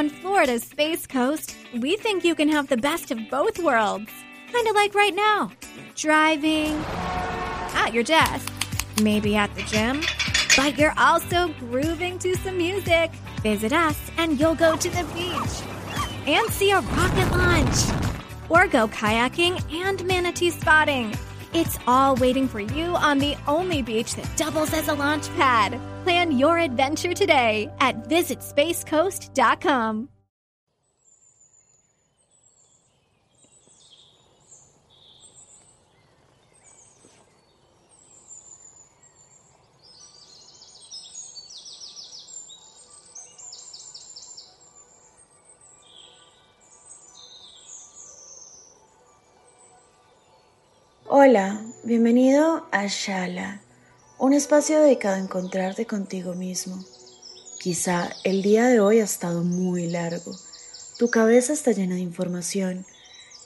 On Florida's Space Coast, we think you can have the best of both worlds. Kind of like right now driving, at your desk, maybe at the gym, but you're also grooving to some music. Visit us and you'll go to the beach and see a rocket launch, or go kayaking and manatee spotting. It's all waiting for you on the only beach that doubles as a launch pad. Plan your adventure today at visitspacecoast.com. Hola, bienvenido a Shala, un espacio dedicado a encontrarte contigo mismo. Quizá el día de hoy ha estado muy largo. Tu cabeza está llena de información.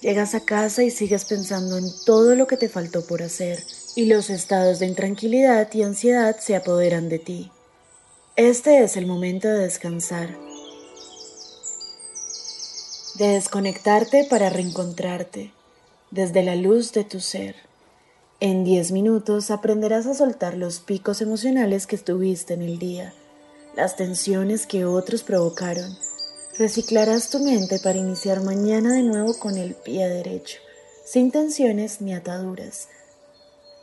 Llegas a casa y sigues pensando en todo lo que te faltó por hacer y los estados de intranquilidad y ansiedad se apoderan de ti. Este es el momento de descansar, de desconectarte para reencontrarte desde la luz de tu ser. En 10 minutos aprenderás a soltar los picos emocionales que estuviste en el día, las tensiones que otros provocaron. Reciclarás tu mente para iniciar mañana de nuevo con el pie derecho, sin tensiones ni ataduras.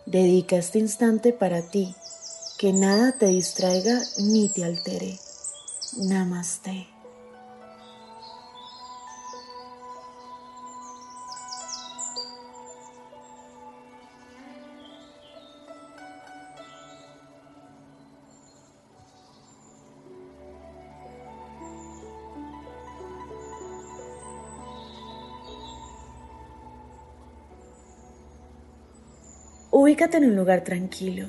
Dedica este instante para ti, que nada te distraiga ni te altere. Namaste. Ubícate en un lugar tranquilo.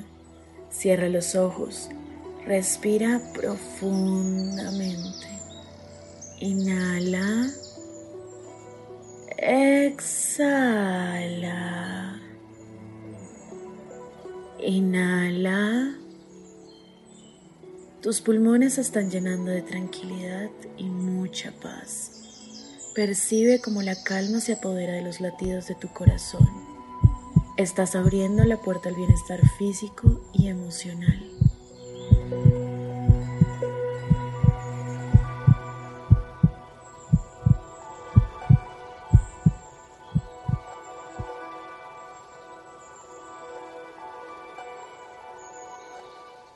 Cierra los ojos. Respira profundamente. Inhala. Exhala. Inhala. Tus pulmones están llenando de tranquilidad y mucha paz. Percibe cómo la calma se apodera de los latidos de tu corazón. Estás abriendo la puerta al bienestar físico y emocional.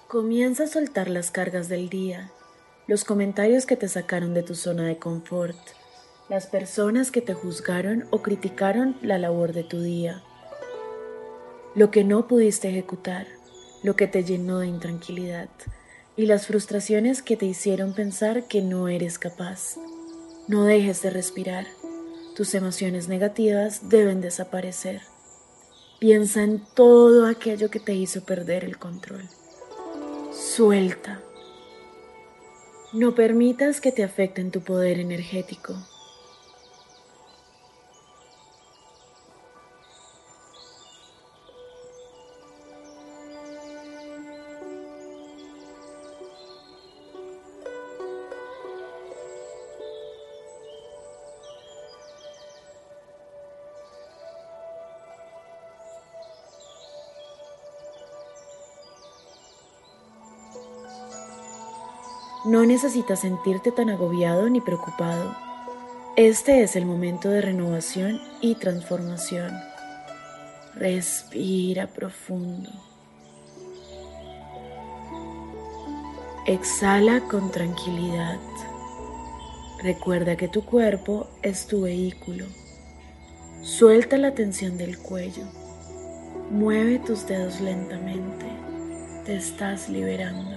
Comienza a soltar las cargas del día, los comentarios que te sacaron de tu zona de confort, las personas que te juzgaron o criticaron la labor de tu día lo que no pudiste ejecutar, lo que te llenó de intranquilidad y las frustraciones que te hicieron pensar que no eres capaz. No dejes de respirar. Tus emociones negativas deben desaparecer. Piensa en todo aquello que te hizo perder el control. Suelta. No permitas que te afecten tu poder energético. No necesitas sentirte tan agobiado ni preocupado. Este es el momento de renovación y transformación. Respira profundo. Exhala con tranquilidad. Recuerda que tu cuerpo es tu vehículo. Suelta la tensión del cuello. Mueve tus dedos lentamente. Te estás liberando.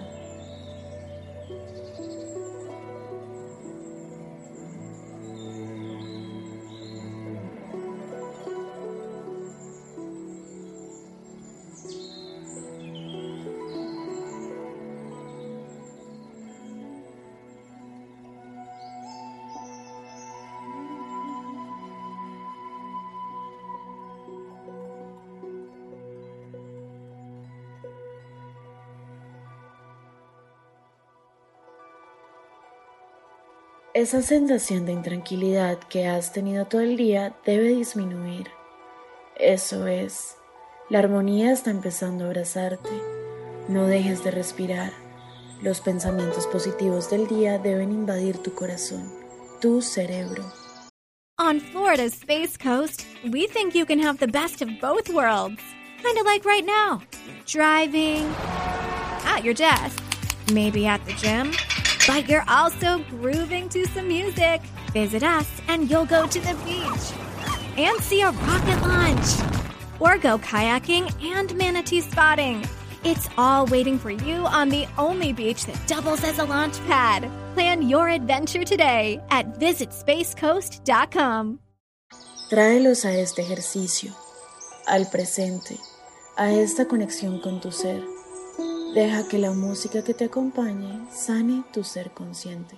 Esa sensación de intranquilidad que has tenido todo el día debe disminuir. Eso es, la armonía está empezando a abrazarte. No dejes de respirar. Los pensamientos positivos del día deben invadir tu corazón, tu cerebro. On Florida's Space Coast, we think you can have the best of both worlds. Kind of like right now. Driving, at your desk, maybe at the gym, but you're also grooving to some music. Visit us and you'll go to the beach and see a rocket launch or go kayaking and manatee spotting. It's all waiting for you on the only beach that doubles as a launch pad. Plan your adventure today at visitspacecoast.com. Tráelos a este ejercicio, al presente, a esta conexión con tu ser. Deja que la música que te acompañe sane tu ser consciente.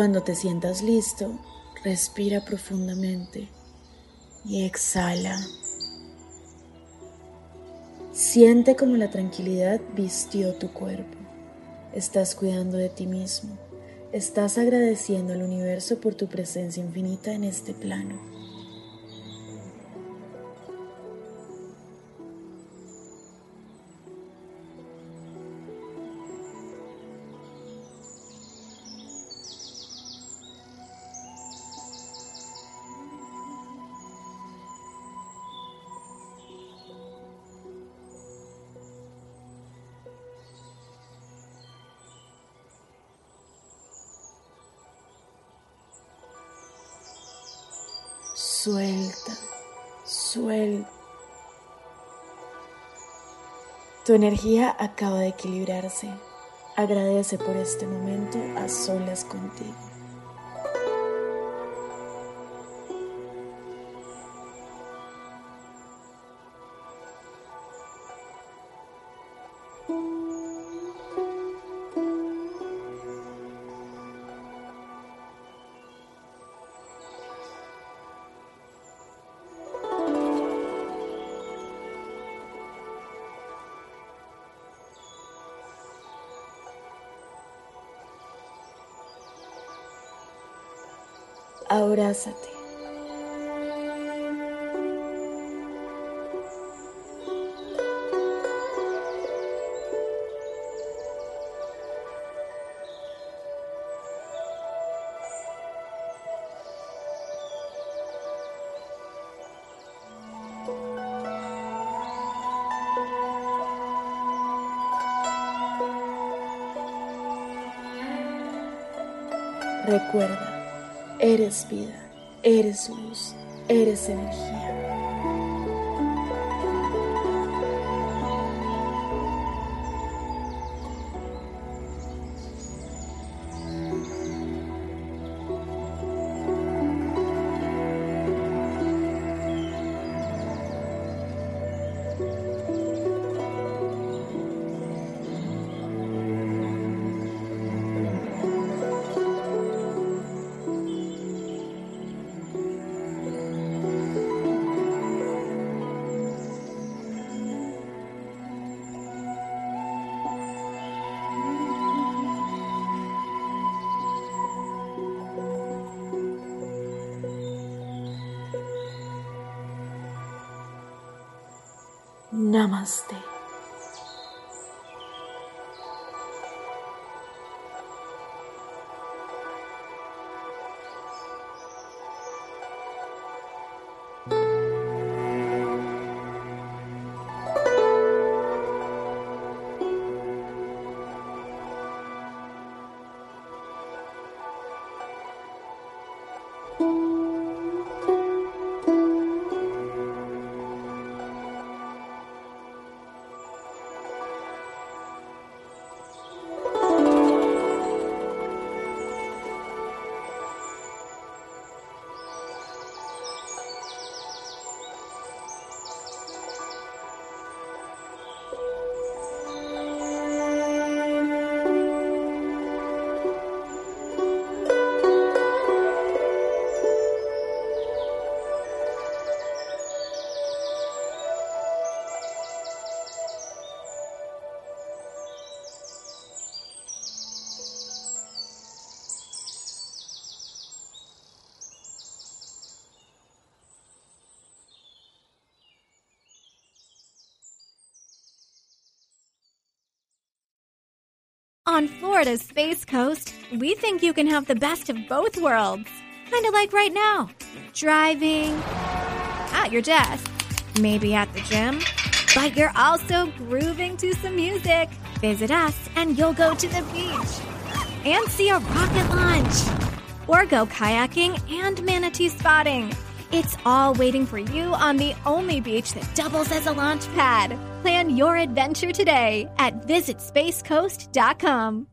Cuando te sientas listo, respira profundamente y exhala. Siente como la tranquilidad vistió tu cuerpo. Estás cuidando de ti mismo. Estás agradeciendo al universo por tu presencia infinita en este plano. Suelta, suelta. Tu energía acaba de equilibrarse. Agradece por este momento a solas contigo. Abrázate. Recuerda Eres vida, eres luz, eres energía. Namaste. On Florida's Space Coast, we think you can have the best of both worlds. Kind of like right now driving, at your desk, maybe at the gym, but you're also grooving to some music. Visit us and you'll go to the beach and see a rocket launch or go kayaking and manatee spotting. It's all waiting for you on the only beach that doubles as a launch pad. Plan your adventure today at visitspacecoast.com.